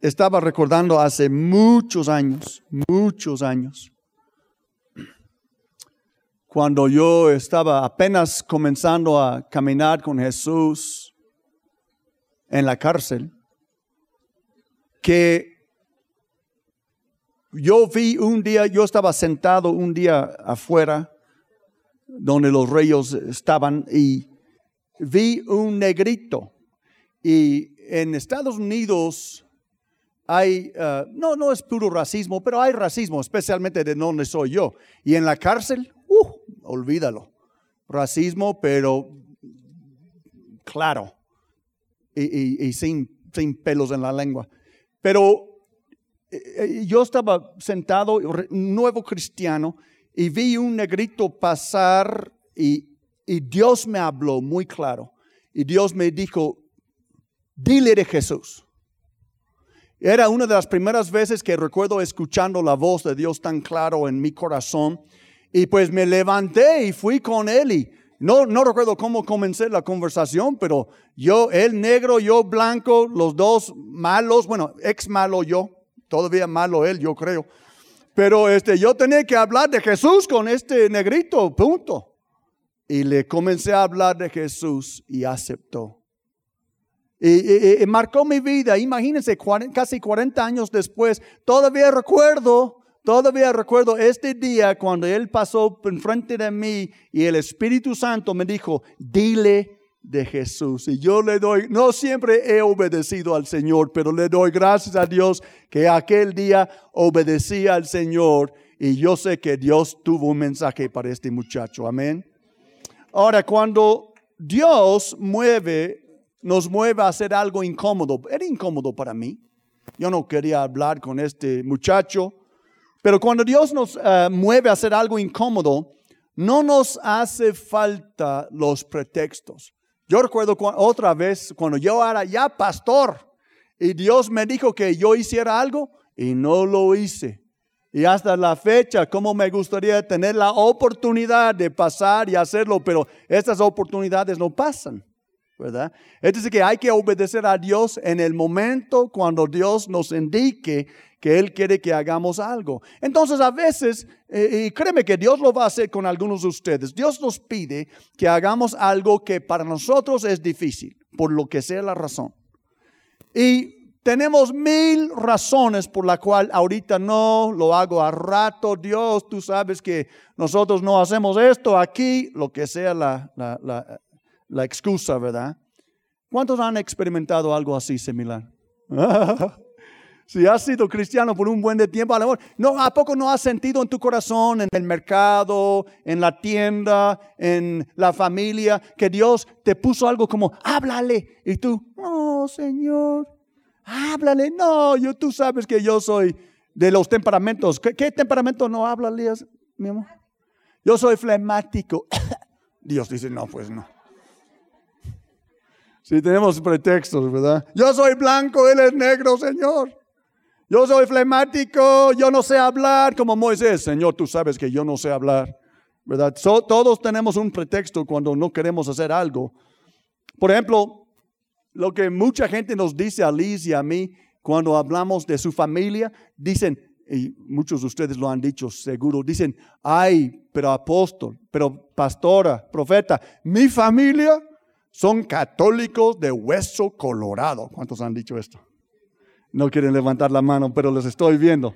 estaba recordando hace muchos años, muchos años, cuando yo estaba apenas comenzando a caminar con Jesús en la cárcel, que yo vi un día, yo estaba sentado un día afuera, donde los reyes estaban, y vi un negrito. Y en Estados Unidos hay, uh, no, no es puro racismo, pero hay racismo, especialmente de donde soy yo. Y en la cárcel, uh, olvídalo. Racismo, pero claro, y, y sin, sin pelos en la lengua. Pero eh, eh, yo estaba sentado, nuevo cristiano, y vi un negrito pasar y, y, Dios me habló muy claro. Y Dios me dijo, dile de Jesús. Era una de las primeras veces que recuerdo escuchando la voz de Dios tan claro en mi corazón. Y pues me levanté y fui con él y no, no recuerdo cómo comencé la conversación, pero yo, él negro, yo blanco, los dos malos, bueno, ex malo yo, todavía malo él, yo creo. Pero este, yo tenía que hablar de Jesús con este negrito, punto. Y le comencé a hablar de Jesús y aceptó. Y, marcó mi vida. Imagínense, casi 40 años después, todavía recuerdo, todavía recuerdo este día cuando Él pasó enfrente de mí y el Espíritu Santo me dijo, dile de Jesús. Y yo le doy, no siempre he obedecido al Señor, pero le doy gracias a Dios que aquel día obedecí al Señor y yo sé que Dios tuvo un mensaje para este muchacho. Amén. Ahora, cuando Dios mueve, nos mueve a hacer algo incómodo, era incómodo para mí. Yo no quería hablar con este muchacho, pero cuando Dios nos eh, mueve a hacer algo incómodo, no nos hace falta los pretextos. Yo recuerdo otra vez cuando yo era ya pastor y Dios me dijo que yo hiciera algo y no lo hice. Y hasta la fecha, como me gustaría tener la oportunidad de pasar y hacerlo, pero estas oportunidades no pasan. ¿Verdad? Es decir, que hay que obedecer a Dios en el momento cuando Dios nos indique que Él quiere que hagamos algo. Entonces, a veces, eh, y créeme que Dios lo va a hacer con algunos de ustedes, Dios nos pide que hagamos algo que para nosotros es difícil, por lo que sea la razón. Y tenemos mil razones por la cual ahorita no lo hago a rato. Dios, tú sabes que nosotros no hacemos esto aquí, lo que sea la, la la excusa, ¿verdad? ¿Cuántos han experimentado algo así similar? si has sido cristiano por un buen de tiempo, a lo mejor, no, ¿a poco no has sentido en tu corazón, en el mercado, en la tienda, en la familia, que Dios te puso algo como, háblale? Y tú, no, Señor, háblale. No, yo, tú sabes que yo soy de los temperamentos. ¿Qué, temperamento no habla, mi amor? Yo soy flemático. Dios dice, no, pues no. Si tenemos pretextos, ¿verdad? Yo soy blanco, él es negro, Señor. Yo soy flemático, yo no sé hablar como Moisés. Señor, tú sabes que yo no sé hablar, ¿verdad? todos tenemos un pretexto cuando no queremos hacer algo. Por ejemplo, lo que mucha gente nos dice a Liz y a mí cuando hablamos de su familia, dicen, y muchos de ustedes lo han dicho seguro, dicen, ay, pero apóstol, pero pastora, profeta, mi familia son católicos de hueso colorado. ¿Cuántos han dicho esto? No quieren levantar la mano, pero los estoy viendo.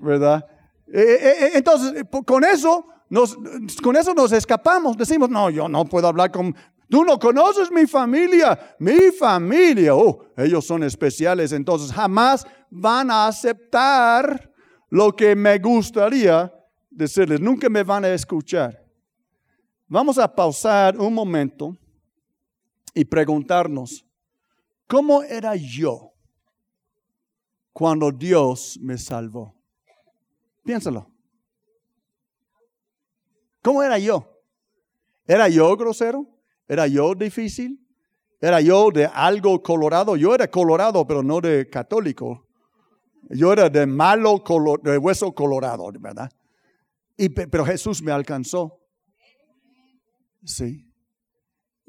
¿Verdad? Eh, eh, eh, entonces, con eso, nos, con eso nos escapamos. Decimos, no, yo no puedo hablar con... Tú no conoces mi familia, mi familia. Oh, ellos son especiales, entonces jamás van a aceptar lo que me gustaría decirles. Nunca me van a escuchar. Vamos a pausar un momento y preguntarnos, ¿cómo era yo cuando Dios me salvó? Piénsalo. ¿Cómo era yo? ¿Era yo grosero? ¿Era yo difícil? ¿Era yo de algo colorado? Yo era colorado, pero no de católico. Yo era de malo, de hueso colorado, ¿verdad? Y, pero Jesús me alcanzó. Sí.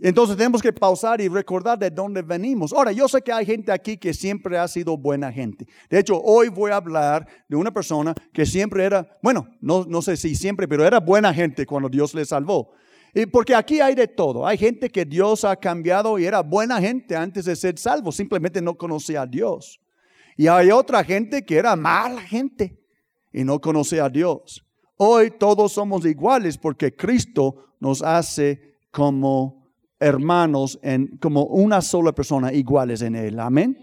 Entonces tenemos que pausar y recordar de dónde venimos. Ahora, yo sé que hay gente aquí que siempre ha sido buena gente. De hecho, hoy voy a hablar de una persona que siempre era, bueno, no, no sé si siempre, pero era buena gente cuando Dios le salvó. Y porque aquí hay de todo. Hay gente que Dios ha cambiado y era buena gente antes de ser salvo, simplemente no conocía a Dios. Y hay otra gente que era mala gente y no conocía a Dios. Hoy todos somos iguales porque Cristo nos hace como hermanos, en, como una sola persona, iguales en Él. Amén.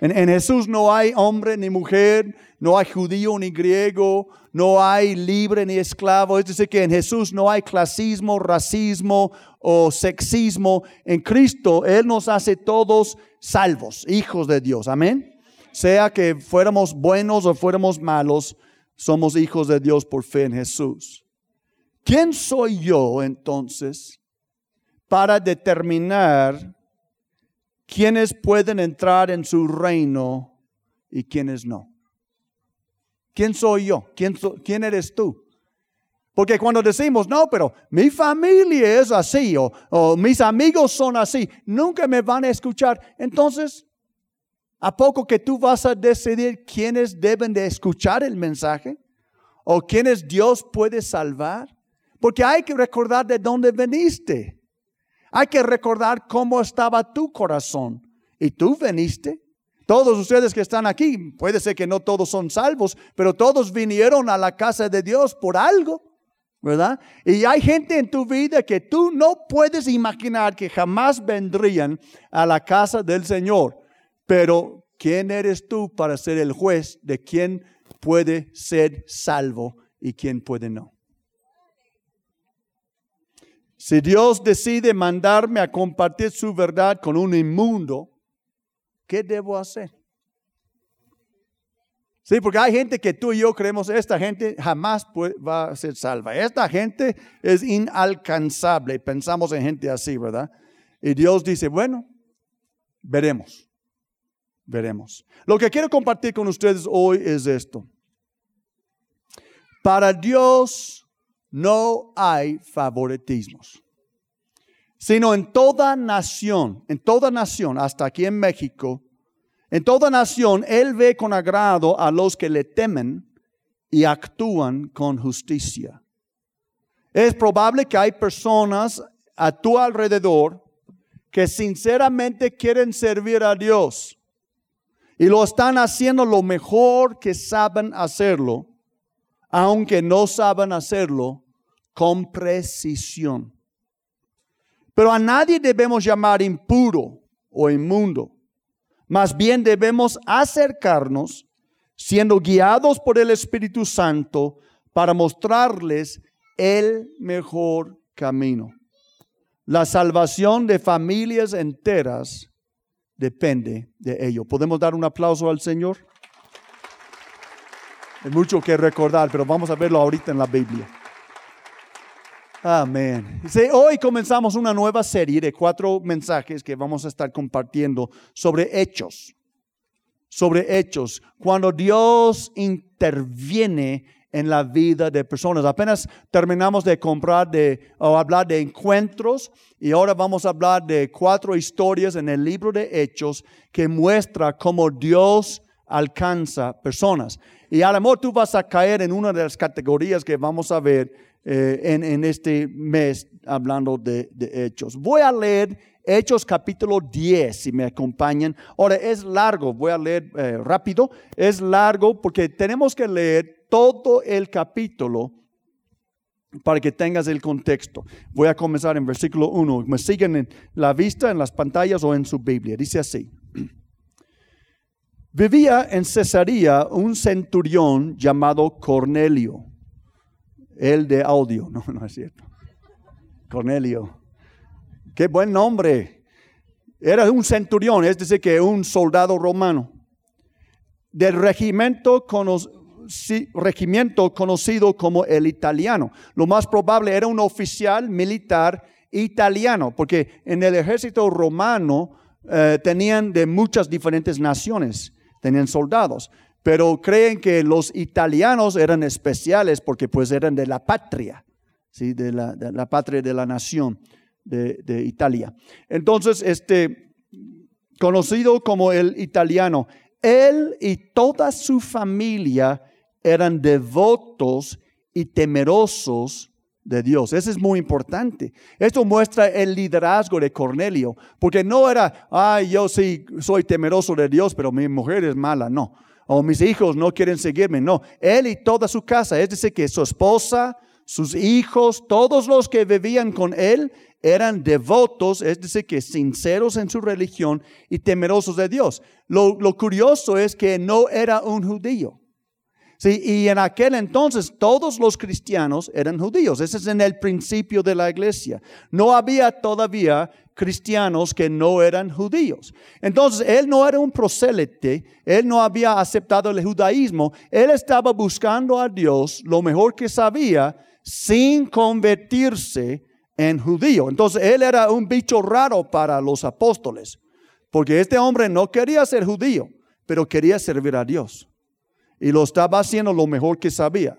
En, en, Jesús no hay hombre ni mujer, no hay judío ni griego, no hay libre ni esclavo. Es decir, que en Jesús no hay clasismo, racismo o sexismo. En Cristo Él nos hace todos salvos, hijos de Dios. Amén. Sea que fuéramos buenos o fuéramos malos, somos hijos de Dios por fe en Jesús. ¿Quién soy yo entonces para determinar quiénes pueden entrar en su reino y quiénes no. ¿Quién soy yo? ¿Quién, quién eres tú? Porque cuando decimos, no, pero mi familia es así o, o mis amigos son así, nunca me van a escuchar. Entonces, ¿a poco que tú vas a decidir quiénes deben de escuchar el mensaje? ¿O quiénes Dios puede salvar? Porque hay que recordar de dónde veniste. Hay que recordar cómo estaba tu corazón. Y tú veniste. Todos ustedes que están aquí, puede ser que no todos son salvos, pero todos vinieron a la casa de Dios por algo, ¿verdad? Y hay gente en tu vida que tú no puedes imaginar que jamás vendrían a la casa del Señor. Pero, ¿quién eres tú para ser el juez de quién puede ser salvo y quién puede no? Si Dios decide mandarme a compartir su verdad con un inmundo, ¿qué debo hacer? Sí, porque hay gente que tú y yo creemos, esta gente jamás va a ser salva. Esta gente es inalcanzable. Pensamos en gente así, ¿verdad? Y Dios dice, bueno, veremos, veremos. Lo que quiero compartir con ustedes hoy es esto. Para Dios no hay favoritismos, sino en toda nación, en toda nación, hasta aquí en México, en toda nación, Él ve con agrado a los que le temen y actúan con justicia. Es probable que hay personas a tu alrededor que sinceramente quieren servir a Dios y lo están haciendo lo mejor que saben hacerlo aunque no saben hacerlo con precisión. Pero a nadie debemos llamar impuro o inmundo. Más bien debemos acercarnos siendo guiados por el Espíritu Santo para mostrarles el mejor camino. La salvación de familias enteras depende de ello. ¿Podemos dar un aplauso al Señor? Hay mucho que recordar, pero vamos a verlo ahorita en la Biblia. Amén. hoy comenzamos una nueva serie de cuatro mensajes que vamos a estar compartiendo sobre hechos. Sobre hechos. Cuando Dios interviene en la vida de personas. Apenas terminamos de comprar de, o hablar de encuentros y ahora vamos a hablar de cuatro historias en el libro de Hechos que muestra cómo Dios alcanza personas. Y a lo mejor tú vas a caer en una de las categorías que vamos a ver eh, en, este mes hablando de, hechos. Voy a leer Hechos capítulo 10, si me acompañan. Ahora, es largo, voy a leer eh, rápido. Es largo porque tenemos que leer todo el capítulo para que tengas el contexto. Voy a comenzar en versículo 1. Me siguen en la vista, en las pantallas o en su Biblia. Dice así. Vivía en Cesarea un centurión llamado Cornelio, el de audio, no, no es cierto. Cornelio, qué buen nombre. Era un centurión, es decir, que un soldado romano, del regimiento, regimiento conocido como el italiano. Lo más probable era un oficial militar italiano, porque en el ejército romano eh, tenían de muchas diferentes naciones tenían soldados, pero creen que los italianos eran especiales porque pues eran de la patria, ¿sí? de, la, patria de la nación de, de Italia. Entonces, este, conocido como el italiano, él y toda su familia eran devotos y temerosos de Dios. Eso es muy importante. Esto muestra el liderazgo de Cornelio, porque no era, ay, yo sí soy temeroso de Dios, pero mi mujer es mala, no. O mis hijos no quieren seguirme, no. Él y toda su casa, es decir, que su esposa, sus hijos, todos los que vivían con él eran devotos, es decir, que sinceros en su religión y temerosos de Dios. Lo, lo curioso es que no era un judío. Sí, y en aquel entonces todos los cristianos eran judíos. Ese es en el principio de la iglesia. No había todavía cristianos que no eran judíos. Entonces, él no era un prosélite, él no había aceptado el judaísmo, él estaba buscando a Dios lo mejor que sabía sin convertirse en judío. Entonces, él era un bicho raro para los apóstoles, porque este hombre no quería ser judío, pero quería servir a Dios y lo estaba haciendo lo mejor que sabía.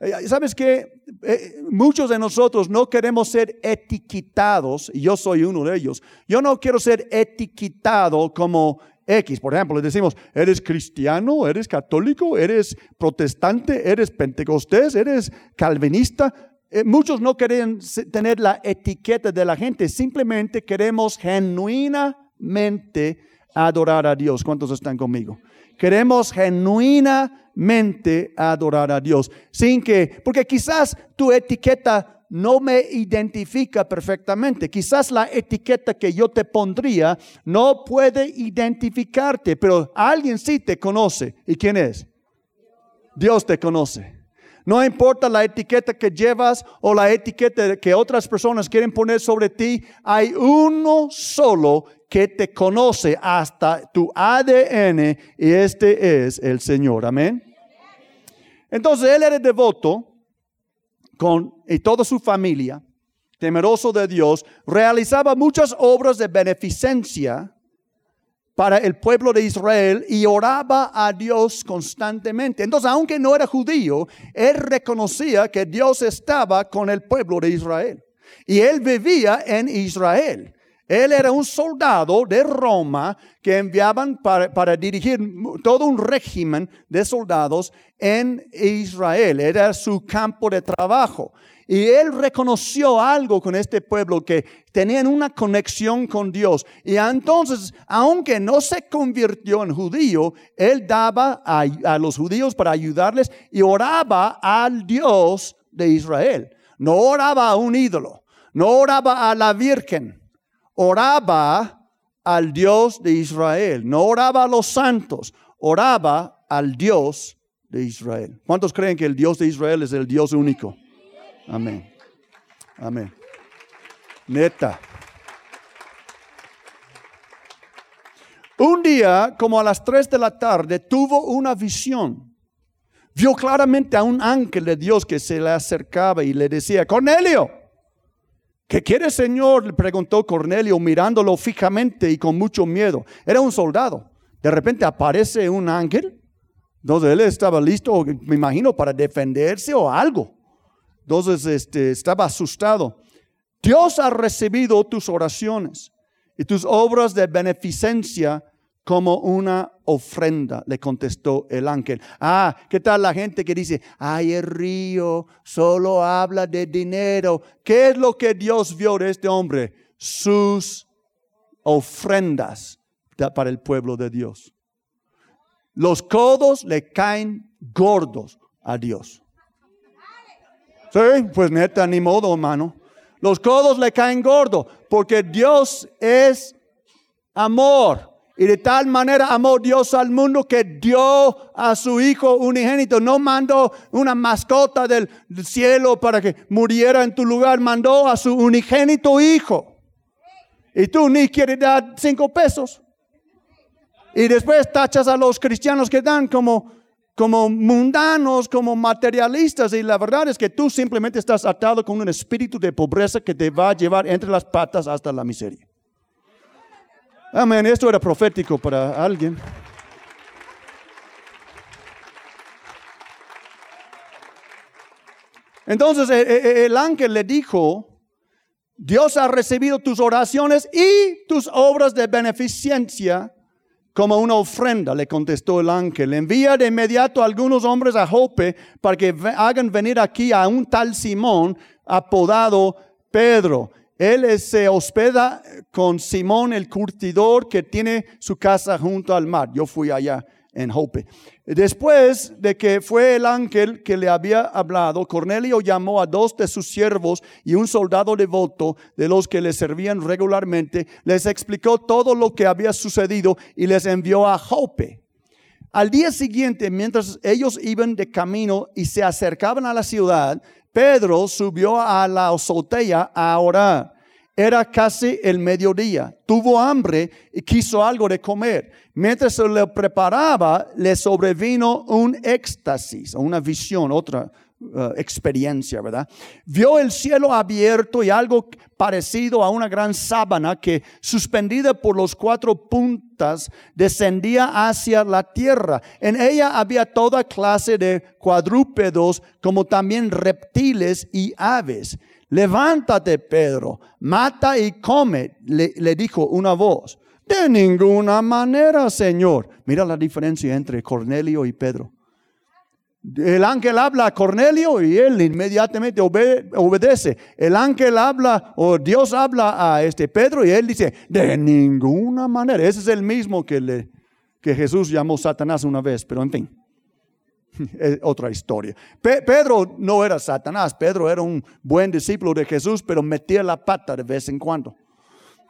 Eh, ¿Sabes qué? Eh, muchos de nosotros no queremos ser etiquetados, y yo soy uno de ellos. Yo no quiero ser etiquetado como X. Por ejemplo, le decimos, ¿eres cristiano? ¿Eres católico? ¿Eres protestante? ¿Eres pentecostés? ¿Eres calvinista? Eh, muchos no quieren tener la etiqueta de la gente, simplemente queremos genuinamente adorar a Dios. ¿Cuántos están conmigo? Queremos genuinamente adorar a Dios. Sin que, porque quizás tu etiqueta no me identifica perfectamente. Quizás la etiqueta que yo te pondría no puede identificarte, pero alguien sí te conoce. ¿Y quién es? Dios te conoce. No importa la etiqueta que llevas o la etiqueta que otras personas quieren poner sobre ti, hay uno solo que te conoce hasta tu ADN y este es el Señor. Amén. Entonces él era devoto con y toda su familia, temeroso de Dios, realizaba muchas obras de beneficencia para el pueblo de Israel y oraba a Dios constantemente. Entonces, aunque no era judío, él reconocía que Dios estaba con el pueblo de Israel. Y él vivía en Israel. Él era un soldado de Roma que enviaban para, dirigir todo un régimen de soldados en Israel. Era su campo de trabajo. Y él reconoció algo con este pueblo que tenían una conexión con Dios. Y entonces, aunque no se convirtió en judío, él daba a, a los judíos para ayudarles y oraba al Dios de Israel. No oraba a un ídolo, no oraba a la Virgen oraba al Dios de Israel, no oraba a los santos, oraba al Dios de Israel. ¿Cuántos creen que el Dios de Israel es el Dios único? Amén. Amén. Neta. Un día, como a las 3 de la tarde, tuvo una visión. Vio claramente a un ángel de Dios que se le acercaba y le decía, Cornelio, ¿Qué quiere Señor? Le preguntó Cornelio mirándolo fijamente y con mucho miedo. Era un soldado. De repente aparece un ángel. Entonces él estaba listo, me imagino, para defenderse o algo. Entonces este, estaba asustado. Dios ha recibido tus oraciones y tus obras de beneficencia como una ofrenda, le contestó el ángel. Ah, ¿qué tal la gente que dice, ay, el río solo habla de dinero? ¿Qué es lo que Dios vio de este hombre? Sus ofrendas para el pueblo de Dios. Los codos le caen gordos a Dios. Sí, pues neta, ni modo, hermano. Los codos le caen gordos porque Dios es amor. Y de tal manera amó Dios al mundo que dio a su Hijo unigénito. No mandó una mascota del cielo para que muriera en tu lugar. Mandó a su unigénito Hijo. Y tú ni quieres dar cinco pesos. Y después tachas a los cristianos que dan como, como mundanos, como materialistas. Y la verdad es que tú simplemente estás atado con un espíritu de pobreza que te va a llevar entre las patas hasta la miseria. Amén, esto era profético para alguien. Entonces e, e, e, el ángel le dijo, Dios ha recibido tus oraciones y tus obras de beneficencia como una ofrenda, le contestó el ángel. Envía de inmediato a algunos hombres a Jope para que hagan venir aquí a un tal Simón apodado Pedro. Él se hospeda con Simón el curtidor que tiene su casa junto al mar. Yo fui allá en Jope. Después de que fue el ángel que le había hablado, Cornelio llamó a dos de sus siervos y un soldado devoto de los que le servían regularmente, les explicó todo lo que había sucedido y les envió a Jope. Al día siguiente, mientras ellos iban de camino y se acercaban a la ciudad, Pedro subió a la azotea a orar. Era casi el mediodía. Tuvo hambre y quiso algo de comer. Mientras se lo preparaba, le sobrevino un éxtasis, una visión, otra uh, experiencia, ¿verdad? Vio el cielo abierto y algo parecido a una gran sábana que, suspendida por los cuatro puntas, descendía hacia la tierra. En ella había toda clase de cuadrúpedos, como también reptiles y aves. Levántate, Pedro, mata y come, le, dijo una voz. De ninguna manera, Señor. Mira la diferencia entre Cornelio y Pedro. El ángel habla a Cornelio y él inmediatamente obedece. El ángel habla o Dios habla a este Pedro y él dice, de ninguna manera. Ese es el mismo que, le, que Jesús llamó Satanás una vez, pero en fin. Es otra historia. Pedro no era Satanás, Pedro era un buen discípulo de Jesús, pero metía la pata de vez en cuando.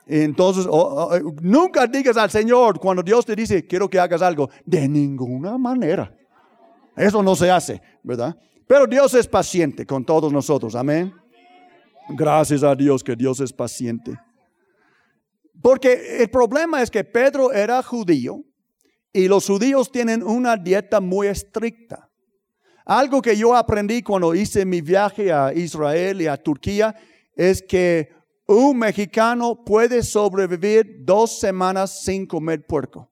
Entonces, nunca digas al Señor cuando Dios te dice, quiero que hagas algo, de ninguna manera. Eso no se hace, ¿verdad? Pero Dios es paciente con todos nosotros, amén. Gracias a Dios que Dios es paciente. Porque el problema es que Pedro era judío y los judíos tienen una dieta muy estricta. Algo que yo aprendí cuando hice mi viaje a Israel y a Turquía es que un mexicano puede sobrevivir dos semanas sin comer puerco.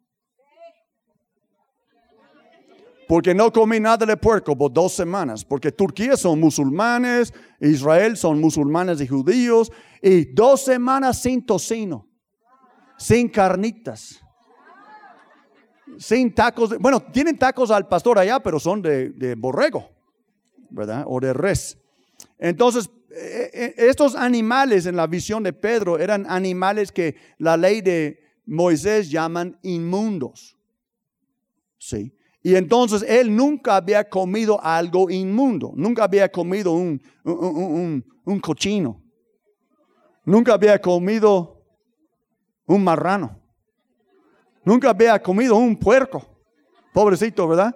Porque no comí nada de puerco por dos semanas. Porque Turquía son musulmanes, Israel son musulmanes y judíos. Y dos semanas sin tocino, sin carnitas sin tacos, bueno, tienen tacos al pastor allá, pero son de, borrego, ¿verdad? O de res. Entonces, eh, eh, estos animales en la visión de Pedro eran animales que la ley de Moisés llaman inmundos. Sí. Y entonces él nunca había comido algo inmundo, nunca había comido un, un cochino, nunca había comido un marrano. Nunca había comido un puerco. Pobrecito, ¿verdad?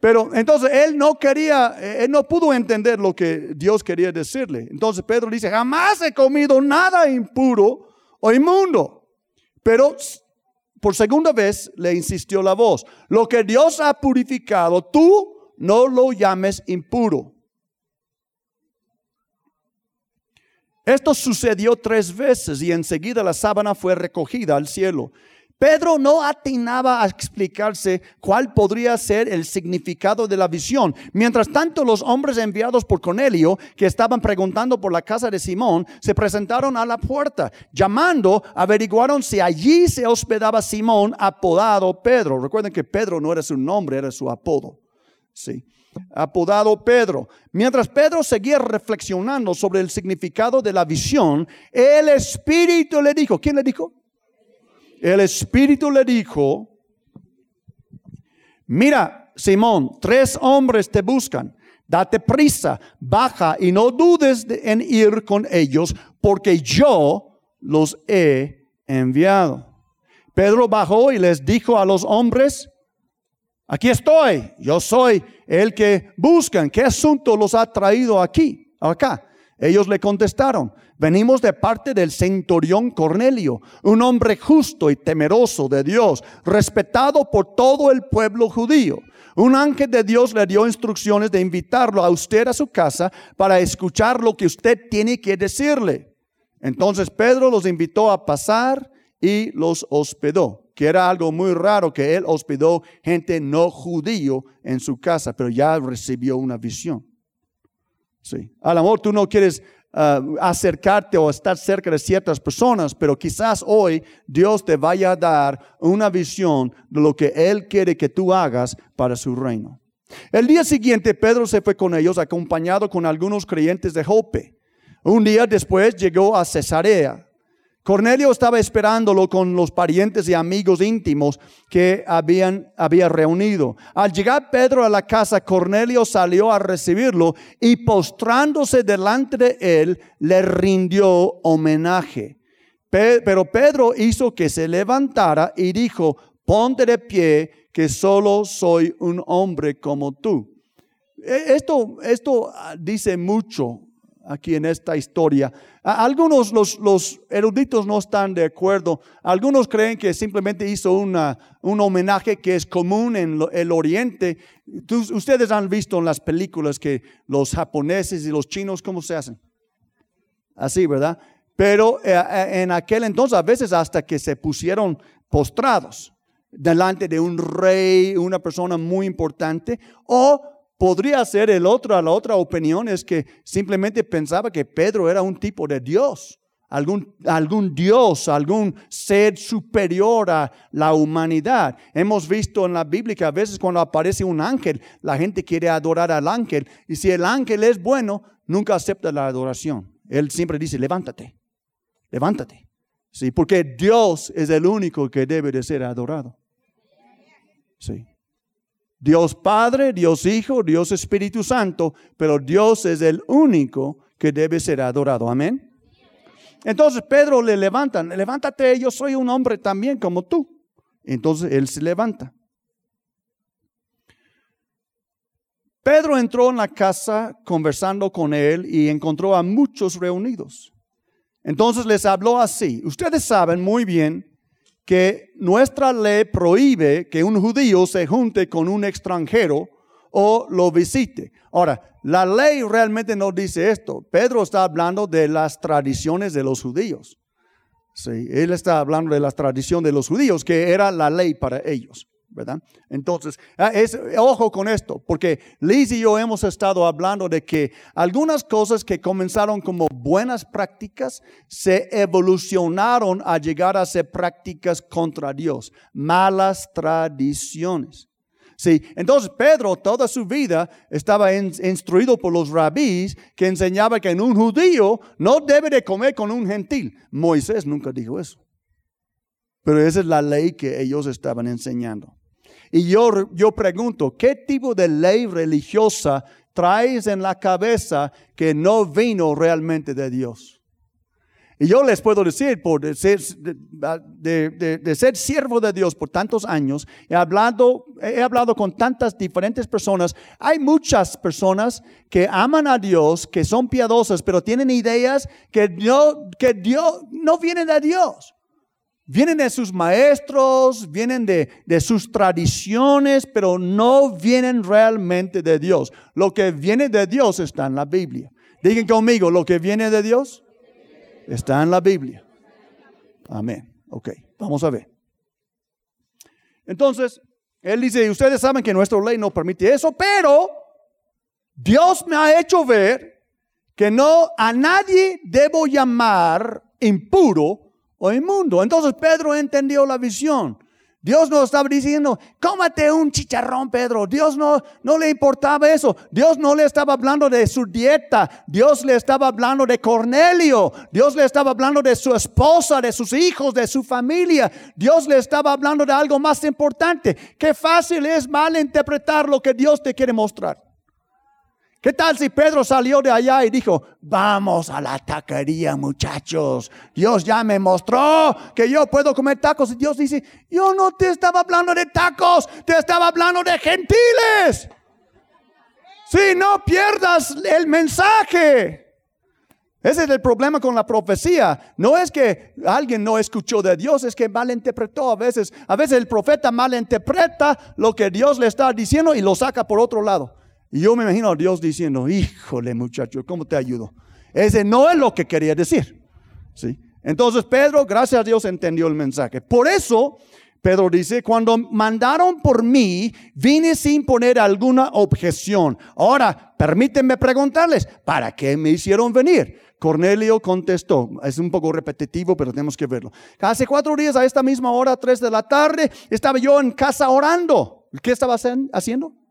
Pero entonces él no quería, él no pudo entender lo que Dios quería decirle. Entonces Pedro dice, jamás he comido nada impuro o inmundo. Pero por segunda vez le insistió la voz, lo que Dios ha purificado, tú no lo llames impuro. Esto sucedió tres veces y enseguida la sábana fue recogida al cielo. Pedro no atinaba a explicarse cuál podría ser el significado de la visión. Mientras tanto, los hombres enviados por Cornelio, que estaban preguntando por la casa de Simón, se presentaron a la puerta. Llamando, averiguaron si allí se hospedaba Simón, apodado Pedro. Recuerden que Pedro no era su nombre, era su apodo. Sí apodado Pedro. Mientras Pedro seguía reflexionando sobre el significado de la visión, el Espíritu le dijo, ¿quién le dijo? El Espíritu le dijo, mira, Simón, tres hombres te buscan. Date prisa, baja y no dudes en ir con ellos, porque yo los he enviado. Pedro bajó y les dijo a los hombres, aquí estoy, yo soy el que buscan. ¿Qué asunto los ha traído aquí, acá? Ellos le contestaron, venimos de parte del centurión Cornelio, un hombre justo y temeroso de Dios, respetado por todo el pueblo judío. Un ángel de Dios le dio instrucciones de invitarlo a usted a su casa para escuchar lo que usted tiene que decirle. Entonces Pedro los invitó a pasar y los hospedó, que era algo muy raro que él hospedó gente no judío en su casa, pero ya recibió una visión. Sí. Al amor, tú no quieres uh, acercarte o estar cerca de ciertas personas, pero quizás hoy Dios te vaya a dar una visión de lo que Él quiere que tú hagas para su reino. El día siguiente Pedro se fue con ellos acompañado con algunos creyentes de Jope. Un día después llegó a Cesarea. Cornelio estaba esperándolo con los parientes y amigos íntimos que habían había reunido. Al llegar Pedro a la casa, Cornelio salió a recibirlo y postrándose delante de él, le rindió homenaje. pero Pedro hizo que se levantara y dijo, ponte de pie, que solo soy un hombre como tú. E, esto, esto dice mucho aquí en esta historia. Algunos, los, los, eruditos no están de acuerdo. Algunos creen que simplemente hizo una, un homenaje que es común en el Oriente. ustedes han visto en las películas que los japoneses y los chinos, ¿cómo se hacen? Así, ¿verdad? Pero eh, eh, en aquel entonces, a veces hasta que se pusieron postrados delante de un rey, una persona muy importante, o Podría ser el otro, la otra opinión es que simplemente pensaba que Pedro era un tipo de Dios, algún, algún Dios, algún ser superior a la humanidad. Hemos visto en la Biblia que a veces cuando aparece un ángel, la gente quiere adorar al ángel y si el ángel es bueno, nunca acepta la adoración. Él siempre dice, levántate, levántate. Sí, porque Dios es el único que debe de ser adorado. Sí. Dios Padre, Dios Hijo, Dios Espíritu Santo, pero Dios es el único que debe ser adorado. Amén. Entonces Pedro le levanta, levántate, yo soy un hombre también como tú. Entonces él se levanta. Pedro entró en la casa conversando con él y encontró a muchos reunidos. Entonces les habló así. Ustedes saben muy bien que nuestra ley prohíbe que un judío se junte con un extranjero o lo visite. Ahora, la ley realmente no dice esto. Pedro está hablando de las tradiciones de los judíos. Sí, él está hablando de las tradiciones de los judíos, que era la ley para ellos. Entonces, ah, es, ojo con esto, porque Liz y yo hemos estado hablando de que algunas cosas que comenzaron como buenas prácticas se evolucionaron a llegar a ser prácticas contra Dios, malas tradiciones. Sí, entonces Pedro toda su vida estaba instruido por los rabís que enseñaba que en un judío no debe de comer con un gentil. Moisés nunca dijo eso. Pero esa es la ley que ellos estaban enseñando. Y yo, yo pregunto, ¿qué tipo de ley religiosa traes en la cabeza que no vino realmente de Dios? Y yo les puedo decir, por ser, de, ser, siervo de Dios por tantos años, he hablado, he hablado con tantas diferentes personas. Hay muchas personas que aman a Dios, que son piadosas, pero tienen ideas que, no, que Dios no vienen de Dios. Vienen de sus maestros, vienen de, sus tradiciones, pero no vienen realmente de Dios. Lo que viene de Dios está en la Biblia. Digan conmigo, lo que viene de Dios está en la Biblia. Amén. Ok, vamos a ver. Entonces, él dice, ustedes saben que nuestra ley no permite eso, pero Dios me ha hecho ver que no a nadie debo llamar impuro o inmundo. Entonces Pedro entendió la visión. Dios no estaba diciendo, cómate un chicharrón, Pedro. Dios no, no le importaba eso. Dios no le estaba hablando de su dieta. Dios le estaba hablando de Cornelio. Dios le estaba hablando de su esposa, de sus hijos, de su familia. Dios le estaba hablando de algo más importante. Qué fácil es malinterpretar lo que Dios te quiere mostrar. ¿Qué tal si Pedro salió de allá y dijo, vamos a la taquería muchachos? Dios ya me mostró que yo puedo comer tacos. Y Dios dice, yo no te estaba hablando de tacos, te estaba hablando de gentiles. Si no pierdas el mensaje. Ese es el problema con la profecía. No es que alguien no escuchó de Dios, es que malinterpretó a veces. A veces el profeta malinterpreta lo que Dios le está diciendo y lo saca por otro lado. Y yo me imagino a Dios diciendo, híjole muchacho, ¿cómo te ayudo? Ese no es lo que quería decir. ¿Sí? Entonces Pedro, gracias a Dios, entendió el mensaje. Por eso, Pedro dice, cuando mandaron por mí, vine sin poner alguna objeción. Ahora, permítanme preguntarles, ¿para qué me hicieron venir? Cornelio contestó, es un poco repetitivo, pero tenemos que verlo. Hace cuatro días a esta misma hora, tres de la tarde, estaba yo en casa orando. ¿Qué estaba haciendo?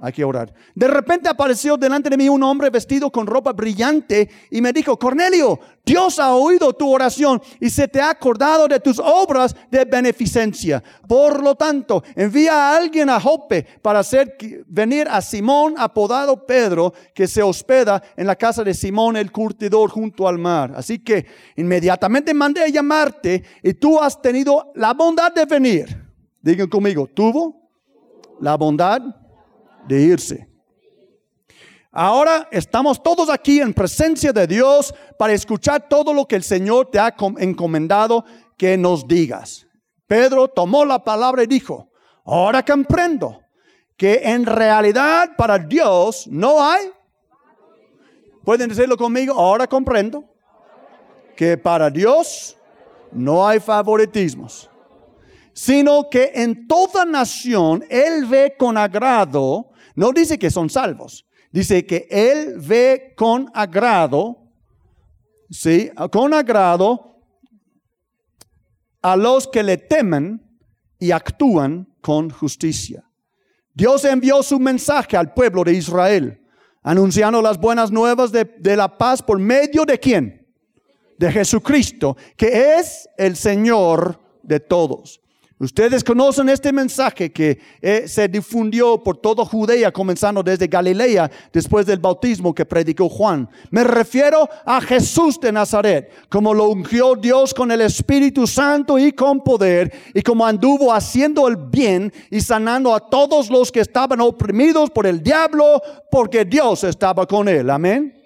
Hay que orar. De repente apareció delante de mí un hombre vestido con ropa brillante y me dijo, Cornelio, Dios ha oído tu oración y se te ha acordado de tus obras de beneficencia. Por lo tanto, envía a alguien a Jope para hacer venir a Simón, apodado Pedro, que se hospeda en la casa de Simón el curtidor junto al mar. Así que inmediatamente mandé a llamarte y tú has tenido la bondad de venir. Digan conmigo, tuvo la bondad de irse. Ahora estamos todos aquí en presencia de Dios para escuchar todo lo que el Señor te ha encomendado que nos digas. Pedro tomó la palabra y dijo, ahora comprendo que en realidad para Dios no hay, pueden decirlo conmigo, ahora comprendo que para Dios no hay favoritismos, sino que en toda nación Él ve con agrado no dice que son salvos. Dice que Él ve con agrado, ¿sí? Con agrado a los que le temen y actúan con justicia. Dios envió su mensaje al pueblo de Israel, anunciando las buenas nuevas de, de la paz por medio de quién? De Jesucristo, que es el Señor de todos. Ustedes conocen este mensaje que eh, se difundió por toda Judea, comenzando desde Galilea, después del bautismo que predicó Juan. Me refiero a Jesús de Nazaret, como lo ungió Dios con el Espíritu Santo y con poder, y como anduvo haciendo el bien y sanando a todos los que estaban oprimidos por el diablo, porque Dios estaba con él. Amén.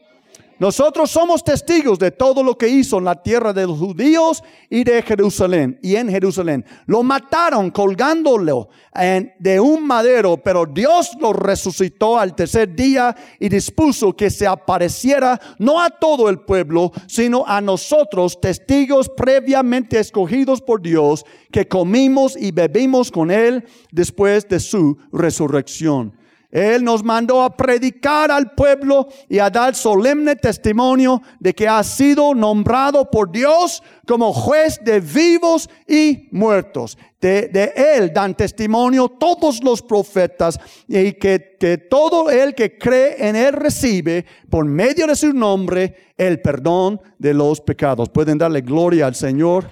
Nosotros somos testigos de todo lo que hizo en la tierra de los judíos y de Jerusalén y en Jerusalén. Lo mataron colgándolo en, de un madero, pero Dios lo resucitó al tercer día y dispuso que se apareciera no a todo el pueblo, sino a nosotros, testigos previamente escogidos por Dios, que comimos y bebimos con él después de su resurrección. Él nos mandó a predicar al pueblo y a dar solemne testimonio de que ha sido nombrado por Dios como juez de vivos y muertos. De, Él dan testimonio todos los profetas y que, que todo el que cree en Él recibe por medio de su nombre el perdón de los pecados. Pueden darle gloria al Señor.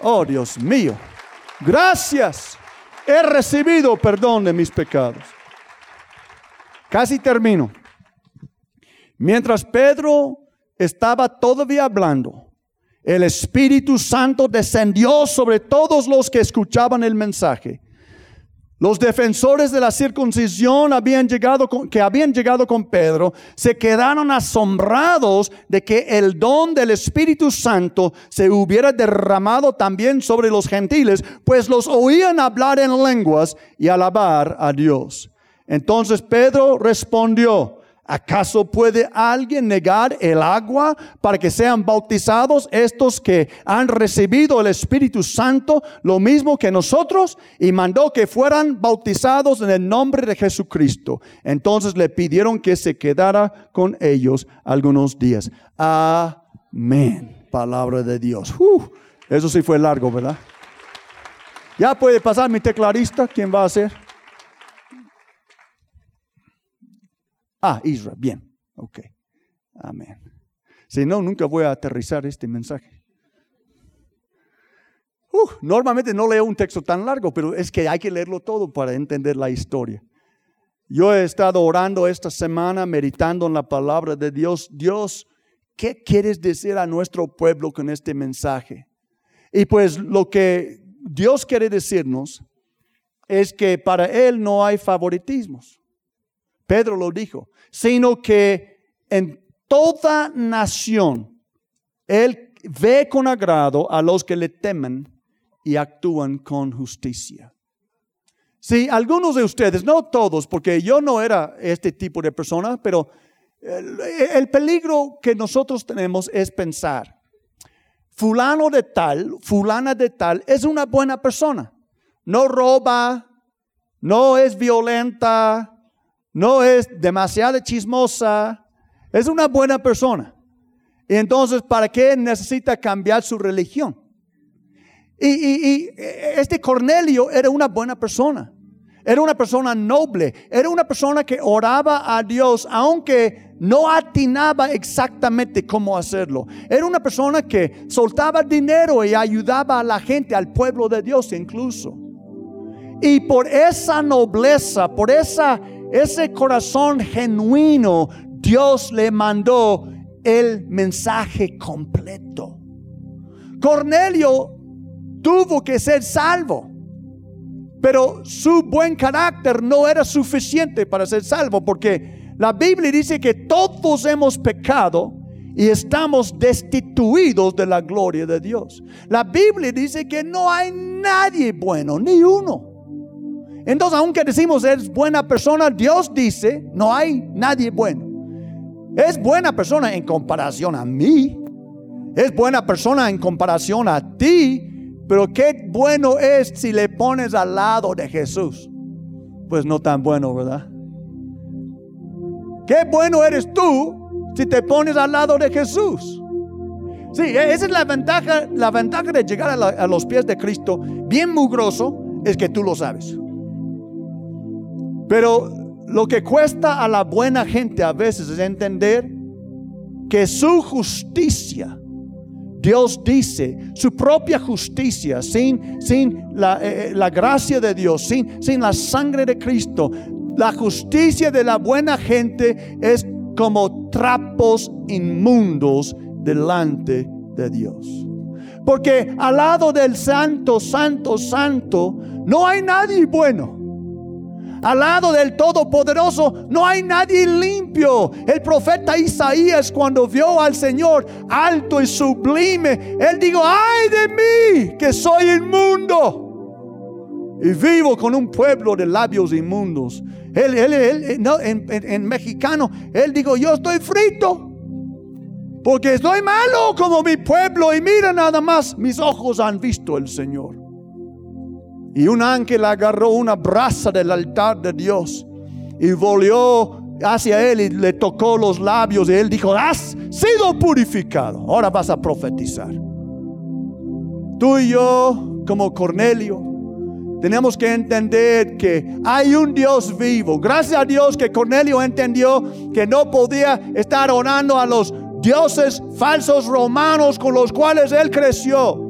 Oh Dios mío. Gracias. He recibido perdón de mis pecados. Casi termino. Mientras Pedro estaba todavía hablando, el Espíritu Santo descendió sobre todos los que escuchaban el mensaje. Los defensores de la circuncisión habían llegado que habían llegado con Pedro se quedaron asombrados de que el don del Espíritu Santo se hubiera derramado también sobre los gentiles, pues los oían hablar en lenguas y alabar a Dios. Entonces Pedro respondió, ¿acaso puede alguien negar el agua para que sean bautizados estos que han recibido el Espíritu Santo, lo mismo que nosotros? Y mandó que fueran bautizados en el nombre de Jesucristo. Entonces le pidieron que se quedara con ellos algunos días. Amén. Palabra de Dios. eso sí fue largo, ¿verdad? Ya puede pasar mi teclarista. ¿Quién va a hacer? Ah, Israel, bien, ok. Amén. Si no, nunca voy a aterrizar este mensaje. Uh, normalmente no leo un texto tan largo, pero es que hay que leerlo todo para entender la historia. Yo he estado orando esta semana, meditando en la palabra de Dios. Dios, ¿qué quieres decir a nuestro pueblo con este mensaje? Y pues lo que Dios quiere decirnos es que para Él no hay favoritismos. Pedro lo dijo, sino que en toda nación Él ve con agrado a los que le temen y actúan con justicia. Si algunos de ustedes, no todos, porque yo no era este tipo de persona, pero el, el peligro que nosotros tenemos es pensar, fulano de tal, fulana de tal, es una buena persona. No roba, no es violenta, no es demasiado chismosa, es una buena persona. Y entonces, ¿para qué necesita cambiar su religión? Y, y, este Cornelio era una buena persona. Era una persona noble. Era una persona que oraba a Dios, aunque no atinaba exactamente cómo hacerlo. Era una persona que soltaba dinero y ayudaba a la gente, al pueblo de Dios incluso. Y por esa nobleza, por esa, ese corazón genuino, Dios le mandó el mensaje completo. Cornelio tuvo que ser salvo, pero su buen carácter no era suficiente para ser salvo, porque la Biblia dice que todos hemos pecado y estamos destituidos de la gloria de Dios. La Biblia dice que no hay nadie bueno, ni uno. Entonces, aunque decimos es buena persona, Dios dice, no hay nadie bueno. Es buena persona en comparación a mí. Es buena persona en comparación a ti. Pero qué bueno es si le pones al lado de Jesús. Pues no tan bueno, ¿verdad? Qué bueno eres tú si te pones al lado de Jesús. Sí, e-, esa es la ventaja, la ventaja de llegar a, a los pies de Cristo, bien mugroso, es que tú lo sabes. Pero lo que cuesta a la buena gente a veces es entender que su justicia, Dios dice, su propia justicia, sin, sin la, eh, la, gracia de Dios, sin, sin la sangre de Cristo, la justicia de la buena gente es como trapos inmundos delante de Dios. Porque al lado del santo, santo, santo, no hay nadie bueno. Al lado del Todopoderoso no hay nadie limpio. El profeta Isaías cuando vio al Señor alto y sublime, él dijo, ay de mí que soy inmundo. Y vivo con un pueblo de labios inmundos. Él, en, mexicano, él dijo, yo estoy frito. Porque estoy malo como mi pueblo y mira nada más, mis ojos han visto el Señor. Y un ángel agarró una brasa del altar de Dios y volvió hacia él y le tocó los labios y él dijo, has sido purificado, ahora vas a profetizar. Tú y yo, como Cornelio, tenemos que entender que hay un Dios vivo. Gracias a Dios que Cornelio entendió que no podía estar orando a los dioses falsos romanos con los cuales él creció.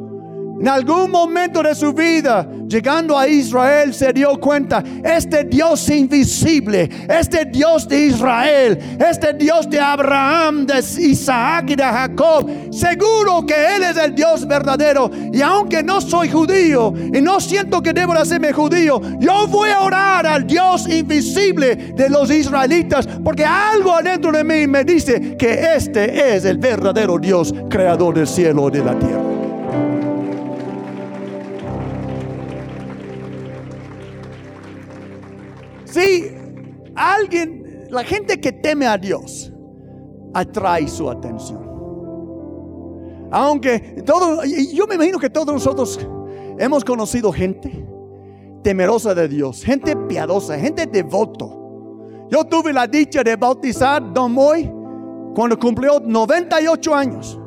En algún momento de su vida, llegando a Israel, se dio cuenta, este Dios invisible, este Dios de Israel, este Dios de Abraham, de Isaac y de Jacob, seguro que Él es el Dios verdadero. Y aunque no soy judío y no siento que debo hacerme judío, yo voy a orar al Dios invisible de los israelitas, porque algo adentro de mí me dice que este es el verdadero Dios, creador del cielo y de la tierra. Si alguien, la gente que teme a Dios, atrae su atención. Aunque todo, yo me imagino que todos nosotros hemos conocido gente temerosa de Dios, gente piadosa, gente devoto. Yo tuve la dicha de bautizar Don Moy cuando cumplió 98 años.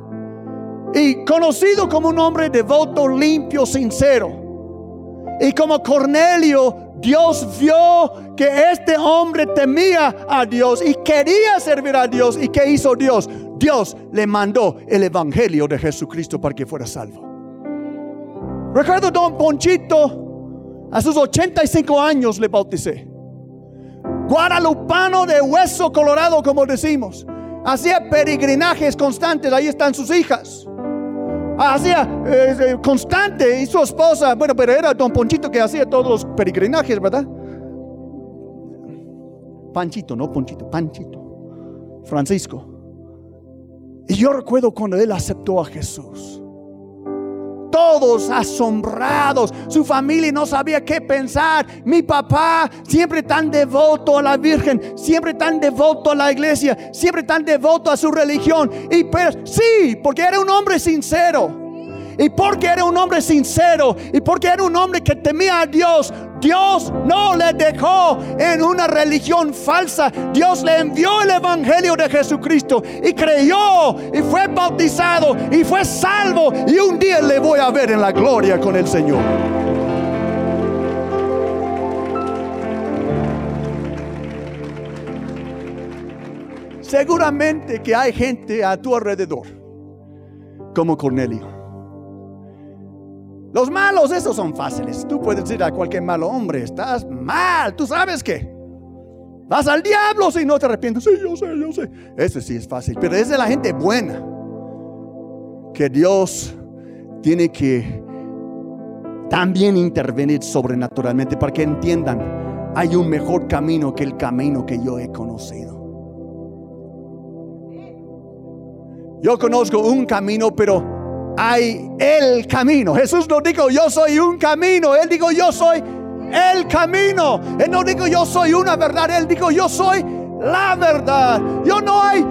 Y conocido como un hombre devoto, limpio, sincero. Y como Cornelio Dios vio que este hombre temía a Dios y quería servir a Dios. ¿Y qué hizo Dios? Dios le mandó el Evangelio de Jesucristo para que fuera salvo. Recuerdo don Ponchito, a sus 85 años le bauticé. Guadalupano de hueso colorado, como decimos. Hacía peregrinajes constantes, ahí están sus hijas hacía eh, eh, constante y su esposa, bueno, pero era don Ponchito que hacía todos los peregrinajes, ¿verdad? Panchito, no Ponchito, Panchito, Francisco. Y yo recuerdo cuando él aceptó a Jesús. Todos asombrados, su familia no sabía qué pensar. Mi papá, siempre tan devoto a la Virgen, siempre tan devoto a la iglesia, siempre tan devoto a su religión. Y pero sí, porque era un hombre sincero. Y porque era un hombre sincero y porque era un hombre que temía a Dios, Dios no le dejó en una religión falsa. Dios le envió el Evangelio de Jesucristo y creyó y fue bautizado y fue salvo. Y un día le voy a ver en la gloria con el Señor. Seguramente que hay gente a tu alrededor, como Cornelio. Los malos, esos son fáciles. Tú puedes decir a cualquier malo hombre, estás mal, tú sabes que. Vas al diablo si no te arrepientes. Sí, yo sé, yo sé. Ese sí es fácil. Pero es de la gente buena. Que Dios tiene que también intervenir sobrenaturalmente para que entiendan, hay un mejor camino que el camino que yo he conocido. Yo conozco un camino, pero hay el camino. Jesús no dijo yo soy un camino, Él dijo yo soy el camino. Él no dijo yo soy una verdad, Él dijo yo soy la verdad. Yo no hay,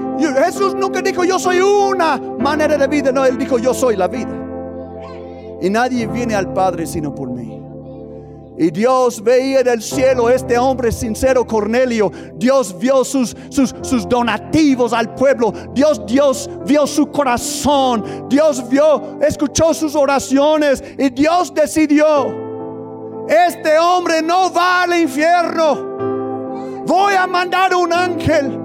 Jesús nunca dijo yo soy una manera de vida, no, Él dijo yo soy la vida. Y nadie viene al Padre sino por mí. Y Dios veía del cielo este hombre sincero, Cornelio. Dios vio sus, sus, sus, donativos al pueblo. Dios, Dios vio su corazón. Dios vio, escuchó sus oraciones. Y Dios decidió, este hombre no va al infierno. Voy a mandar un ángel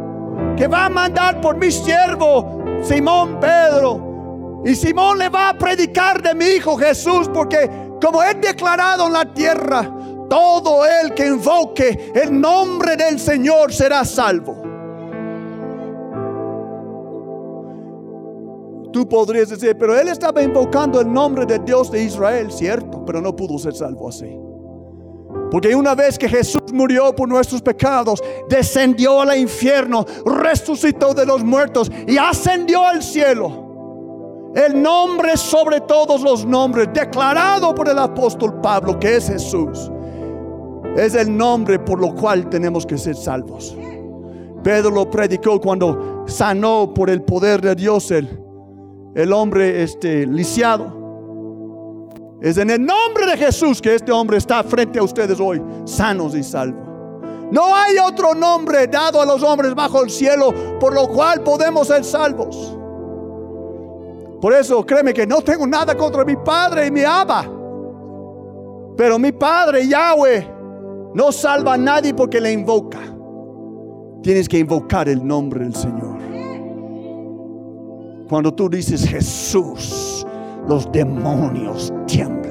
que va a mandar por mi siervo, Simón Pedro. Y Simón le va a predicar de mi hijo Jesús porque como he declarado en la tierra, todo el que invoque el nombre del Señor será salvo. Tú podrías decir, pero él estaba invocando el nombre de Dios de Israel, cierto, pero no pudo ser salvo así. Porque una vez que Jesús murió por nuestros pecados, descendió al infierno, resucitó de los muertos y ascendió al cielo. El nombre sobre todos los nombres, declarado por el apóstol Pablo, que es Jesús, es el nombre por lo cual tenemos que ser salvos. Pedro lo predicó cuando sanó por el poder de Dios el, el hombre este, lisiado. Es en el nombre de Jesús que este hombre está frente a ustedes hoy, sanos y salvos. No hay otro nombre dado a los hombres bajo el cielo por lo cual podemos ser salvos. Por eso créeme que no tengo nada contra mi padre y mi aba. Pero mi padre Yahweh no salva a nadie porque le invoca. Tienes que invocar el nombre del Señor. Cuando tú dices Jesús, los demonios tiemblan.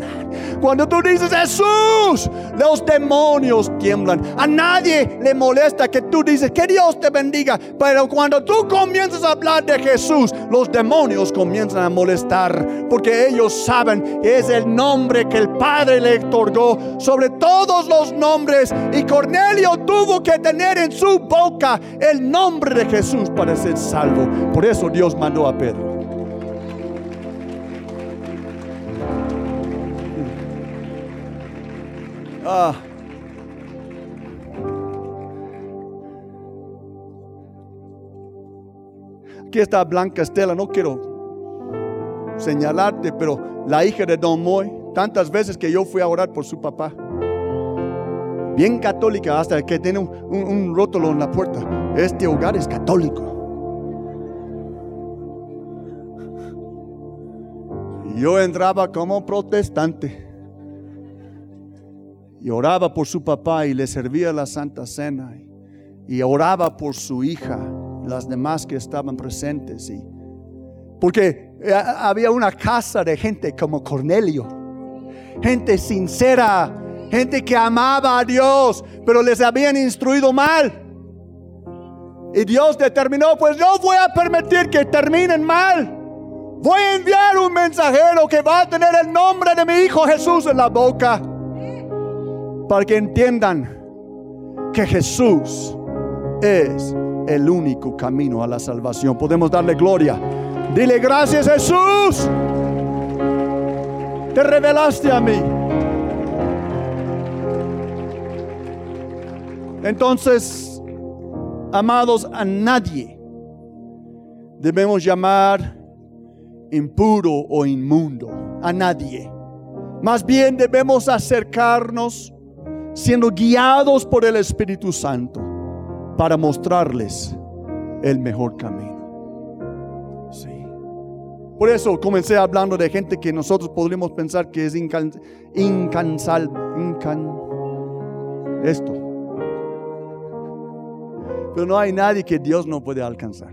Cuando tú dices Jesús, los demonios tiemblan. A nadie le molesta que tú dices que Dios te bendiga. Pero cuando tú comienzas a hablar de Jesús, los demonios comienzan a molestar. Porque ellos saben que es el nombre que el Padre le otorgó sobre todos los nombres. Y Cornelio tuvo que tener en su boca el nombre de Jesús para ser salvo. Por eso Dios mandó a Pedro. Ah. Aquí está Blanca Estela, no quiero señalarte, pero la hija de Don Moy, tantas veces que yo fui a orar por su papá, bien católica, hasta que tiene un, un rótulo en la puerta, este hogar es católico. Yo entraba como protestante y oraba por su papá y le servía la Santa Cena y, oraba por su hija, las demás que estaban presentes. Y, porque eh, había una casa de gente como Cornelio, gente sincera, gente que amaba a Dios, pero les habían instruido mal. Y Dios determinó, pues no voy a permitir que terminen mal. Voy a enviar un mensajero que va a tener el nombre de mi hijo Jesús en la boca para que entiendan que Jesús es el único camino a la salvación. Podemos darle gloria. Dile gracias Jesús. Te revelaste a mí. Entonces, amados, a nadie debemos llamar impuro o inmundo, a nadie. Más bien debemos acercarnos siendo guiados por el Espíritu Santo para mostrarles el mejor camino. Por eso comencé hablando de gente que nosotros podríamos pensar que es incansable. esto. Pero no hay nadie que Dios no puede alcanzar.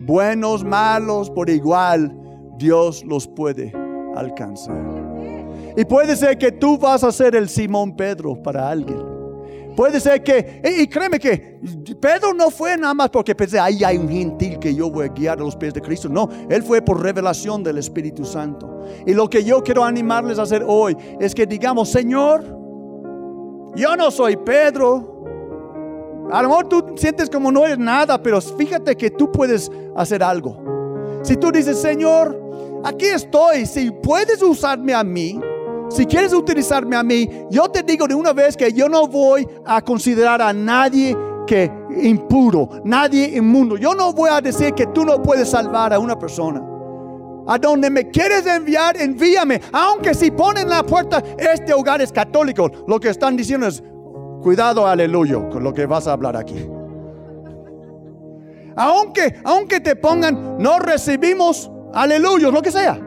Buenos, malos, por igual, Dios los puede alcanzar. Y puede ser que tú vas a ser el Simón Pedro para alguien. Puede ser que, y, créeme que Pedro no fue nada más porque pensé, ahí hay un gentil que yo voy a guiar a los pies de Cristo. No, él fue por revelación del Espíritu Santo. Y lo que yo quiero animarles a hacer hoy es que digamos, Señor, yo no soy Pedro. A lo tú sientes como no eres nada, pero fíjate que tú puedes hacer algo. Si tú dices, Señor, aquí estoy, si puedes usarme a mí, si quieres utilizarme a mí, yo te digo de una vez que yo no voy a considerar a nadie que impuro, nadie inmundo. Yo no voy a decir que tú no puedes salvar a una persona. A donde me quieres enviar, envíame. Aunque si ponen la puerta, este hogar es católico. Lo que están diciendo es, cuidado, aleluya, con lo que vas a hablar aquí. Aunque, aunque te pongan, no recibimos, aleluya, lo que sea.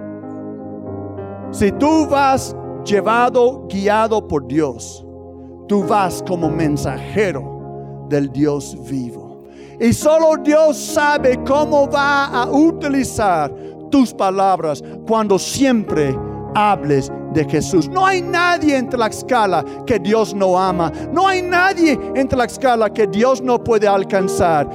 Si tú vas llevado, guiado por Dios, tú vas como mensajero del Dios vivo. Y solo Dios sabe cómo va a utilizar tus palabras cuando siempre hables de Jesús. No hay nadie en Tlaxcala que Dios no ama. No hay nadie en Tlaxcala que Dios no puede alcanzar.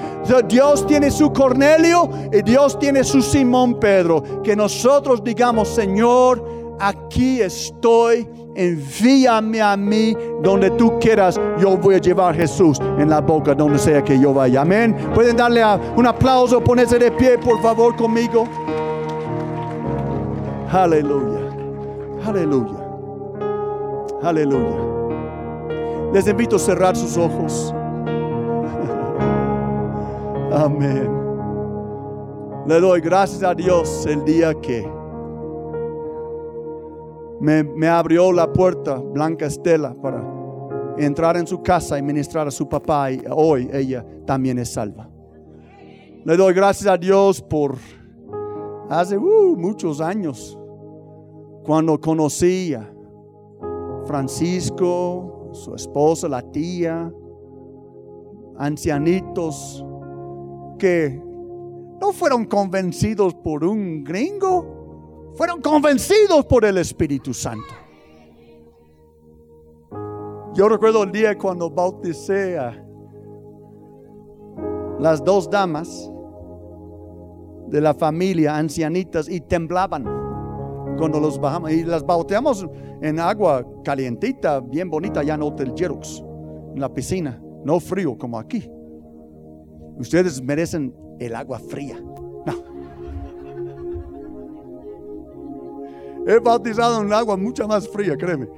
Dios tiene su Cornelio y Dios tiene su Simón Pedro. Que nosotros digamos, Señor, aquí estoy, envíame a mí donde tú quieras. Yo voy a llevar a Jesús en la boca donde sea que yo vaya. Amén. Pueden darle un aplauso, ponerse de pie, por favor, conmigo. Aleluya. Aleluya. Aleluya. Les invito a cerrar sus ojos. Amén. Le doy gracias a Dios el día que me, abrió la puerta Blanca Estela para entrar en su casa y ministrar a su papá y hoy ella también es salva. Le doy gracias a Dios por hace uh, muchos años cuando conocí Francisco, su esposa, la tía, ancianitos que no fueron convencidos por un gringo, fueron convencidos por el Espíritu Santo. Yo recuerdo el día cuando bauticé a las dos damas de la familia, ancianitas, y temblaban cuando los bajamos. Y las bauteamos en agua calientita, bien bonita, ya en Hotel Jerox, en la piscina, no frío como aquí. Ustedes merecen el agua fría. He bautizado en agua mucha más fría, créeme.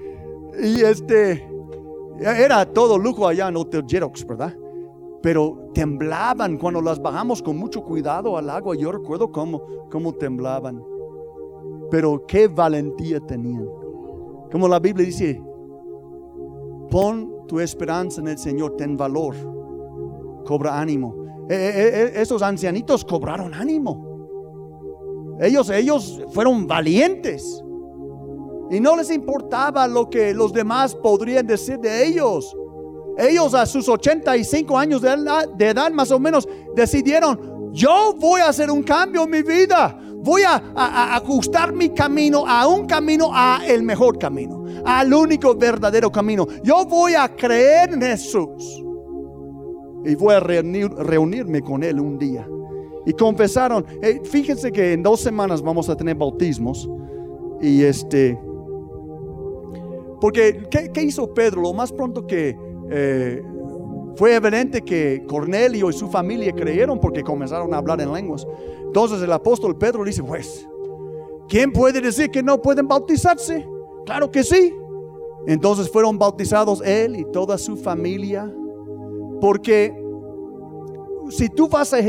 Y este, era todo lujo allá en Hotel Jerox, ¿verdad? Pero temblaban cuando las bajamos con mucho cuidado al agua. Yo recuerdo cómo, cómo temblaban. Pero qué valentía tenían. Como la Biblia dice, pon tu esperanza en el Señor, ten valor, cobra ánimo. E, e, e, esos ancianitos cobraron ánimo. Ellos, ellos fueron valientes. Y no les importaba lo que los demás podrían decir de ellos. Ellos a sus 85 años de edad, más o menos decidieron, yo voy a hacer un cambio en mi vida. Voy a, ajustar mi camino a un camino, a el mejor camino, al único verdadero camino. Yo voy a creer en Jesús. Y voy a reunirme con Él un día y confesaron. Eh, fíjense que en dos semanas vamos a tener bautismos. Y este, porque ¿qué, hizo Pedro? Lo más pronto que eh, fue evidente que Cornelio y su familia creyeron porque comenzaron a hablar en lenguas. Entonces el apóstol Pedro dice, pues, ¿quién puede decir que no pueden bautizarse? Claro que sí. Entonces fueron bautizados él y toda su familia. Porque si tú vas a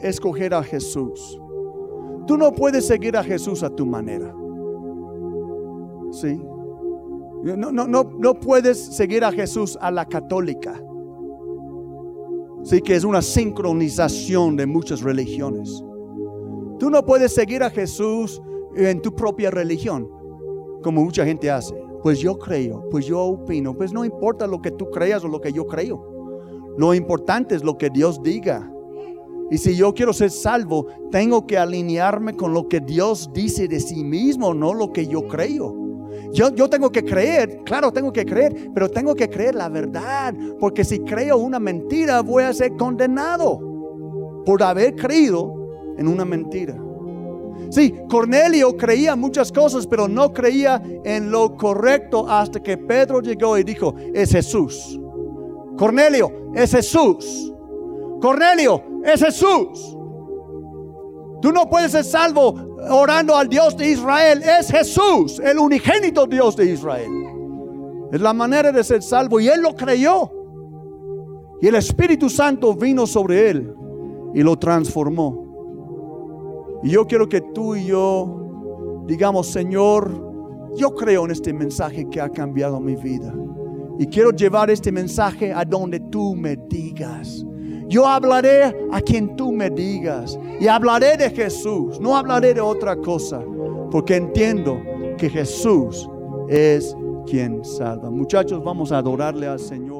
escoger a Jesús, Tú no puedes seguir a Jesús a tu manera. ¿Sí? No, no, no, no puedes seguir a Jesús a la católica. Sí, que es una sincronización de muchas religiones. Tú no puedes seguir a Jesús en tu propia religión, como mucha gente hace. Pues yo creo, pues yo opino, pues no importa lo que tú creas o lo que yo creo. Lo importante es lo que Dios diga. Y si yo quiero ser salvo, tengo que alinearme con lo que Dios dice de sí mismo, no lo que yo creo. Yo, yo, tengo que creer, claro, tengo que creer, pero tengo que creer la verdad, porque si creo una mentira voy a ser condenado por haber creído en una mentira. Sí, Cornelio creía muchas cosas, pero no creía en lo correcto hasta que Pedro llegó y dijo, es Jesús. Cornelio, es Jesús. Cornelio, es Jesús. Tú no puedes ser salvo orando al Dios de Israel. Es Jesús, el unigénito Dios de Israel. Es la manera de ser salvo. Y él lo creyó. Y el Espíritu Santo vino sobre él y lo transformó. Y yo quiero que tú y yo digamos, Señor, yo creo en este mensaje que ha cambiado mi vida. Y quiero llevar este mensaje a donde tú me digas. Yo hablaré a quien tú me digas. Y hablaré de Jesús. No hablaré de otra cosa. Porque entiendo que Jesús es quien salva. Muchachos, vamos a adorarle al Señor.